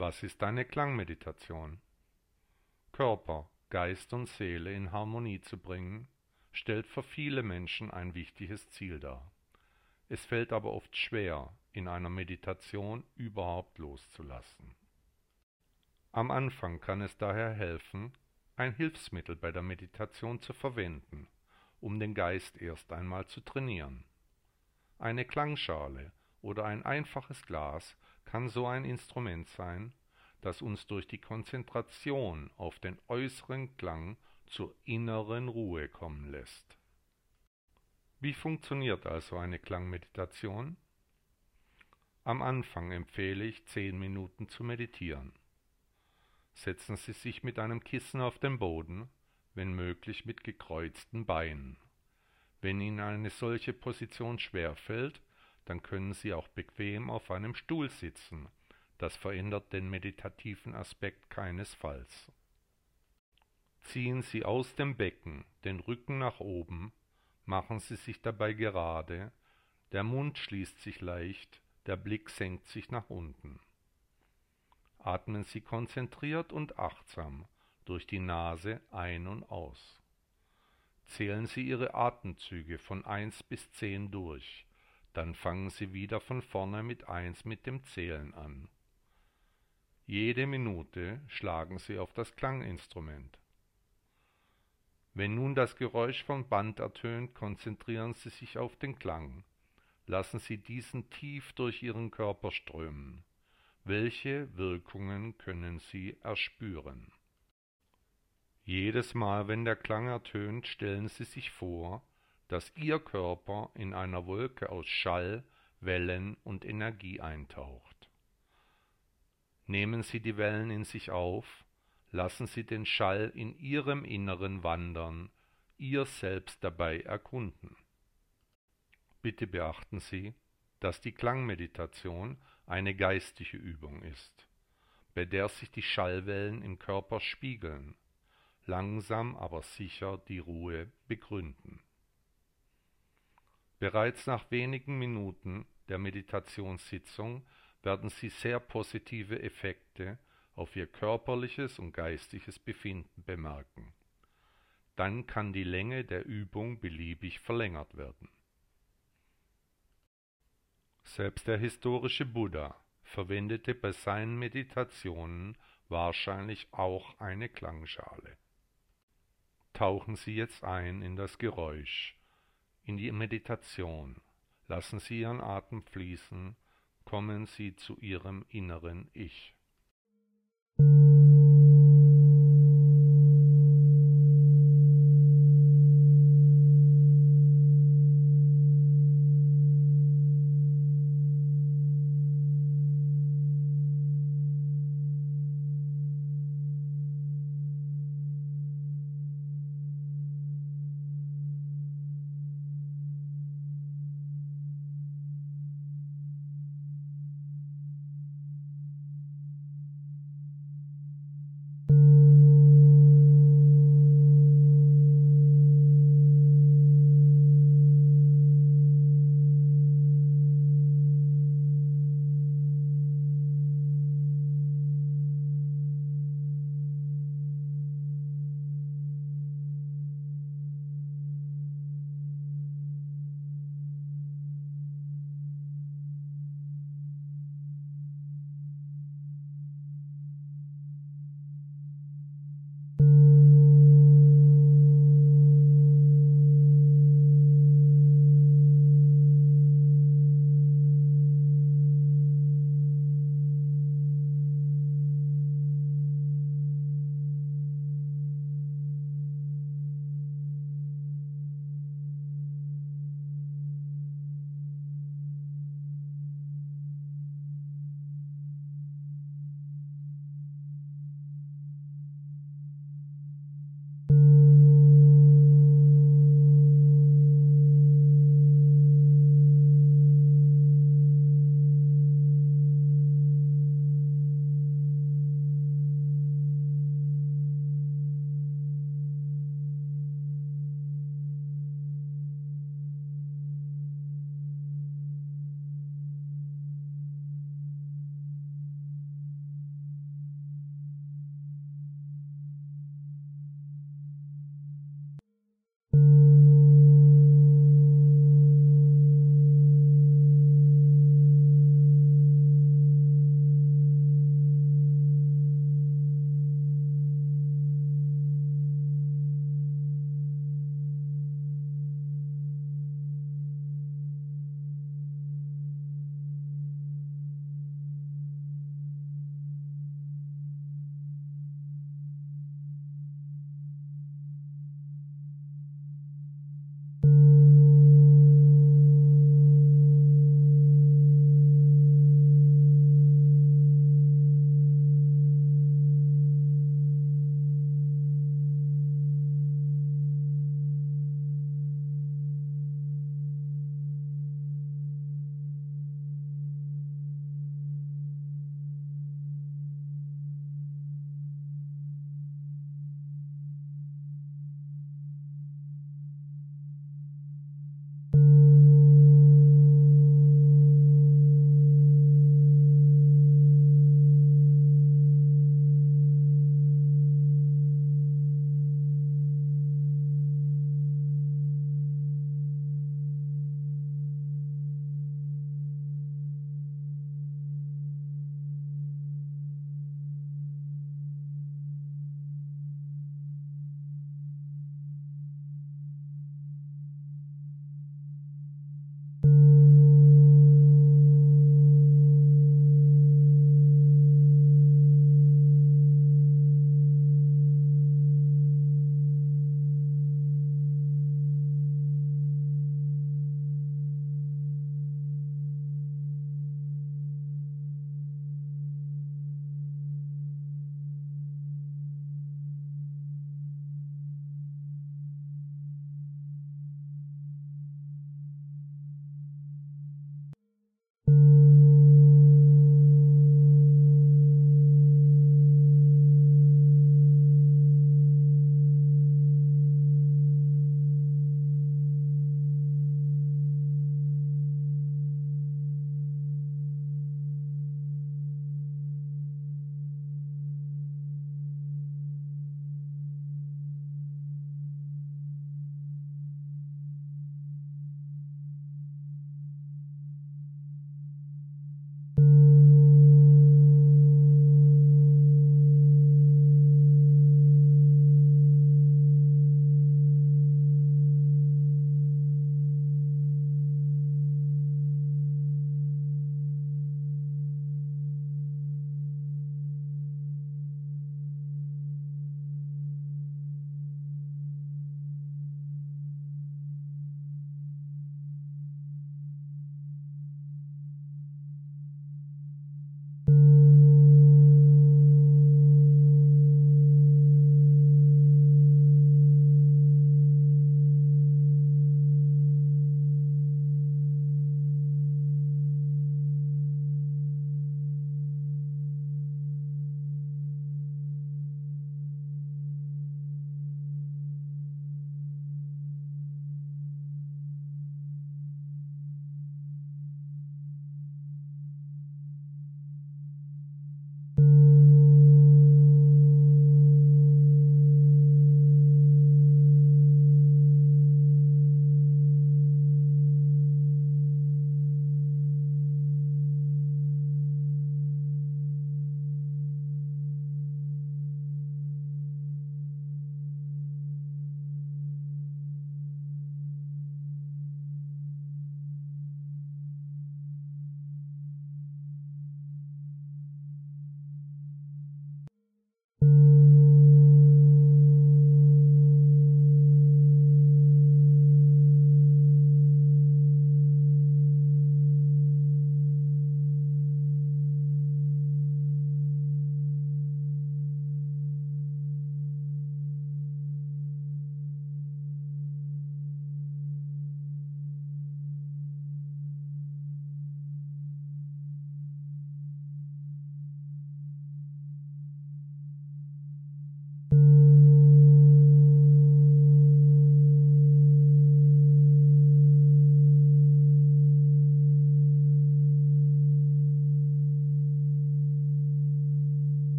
Was ist eine Klangmeditation? Körper, Geist und Seele in Harmonie zu bringen, stellt für viele Menschen ein wichtiges Ziel dar. Es fällt aber oft schwer, in einer Meditation überhaupt loszulassen. Am Anfang kann es daher helfen, ein Hilfsmittel bei der Meditation zu verwenden, um den Geist erst einmal zu trainieren. Eine Klangschale oder ein einfaches Glas kann so ein Instrument sein, das uns durch die Konzentration auf den äußeren Klang zur inneren Ruhe kommen lässt. Wie funktioniert also eine Klangmeditation? Am Anfang empfehle ich zehn Minuten zu meditieren. Setzen Sie sich mit einem Kissen auf den Boden, wenn möglich mit gekreuzten Beinen. Wenn Ihnen eine solche Position schwerfällt, dann können Sie auch bequem auf einem Stuhl sitzen. Das verändert den meditativen Aspekt keinesfalls. Ziehen Sie aus dem Becken den Rücken nach oben, machen Sie sich dabei gerade, der Mund schließt sich leicht, der Blick senkt sich nach unten. Atmen Sie konzentriert und achtsam durch die Nase ein und aus. Zählen Sie Ihre Atemzüge von eins bis zehn durch, dann fangen Sie wieder von vorne mit eins mit dem Zählen an. Jede Minute schlagen Sie auf das Klanginstrument. Wenn nun das Geräusch vom Band ertönt, konzentrieren Sie sich auf den Klang. Lassen Sie diesen tief durch Ihren Körper strömen. Welche Wirkungen können Sie erspüren? Jedes Mal, wenn der Klang ertönt, stellen Sie sich vor, dass Ihr Körper in einer Wolke aus Schall, Wellen und Energie eintaucht. Nehmen Sie die Wellen in sich auf, lassen Sie den Schall in Ihrem Inneren wandern, Ihr Selbst dabei erkunden. Bitte beachten Sie, dass die Klangmeditation eine geistige Übung ist, bei der sich die Schallwellen im Körper spiegeln, langsam aber sicher die Ruhe begründen. Bereits nach wenigen Minuten der Meditationssitzung werden Sie sehr positive Effekte auf Ihr körperliches und geistiges Befinden bemerken. Dann kann die Länge der Übung beliebig verlängert werden. Selbst der historische Buddha verwendete bei seinen Meditationen wahrscheinlich auch eine Klangschale. Tauchen Sie jetzt ein in das Geräusch, in die Meditation, lassen Sie Ihren Atem fließen, kommen Sie zu Ihrem inneren Ich.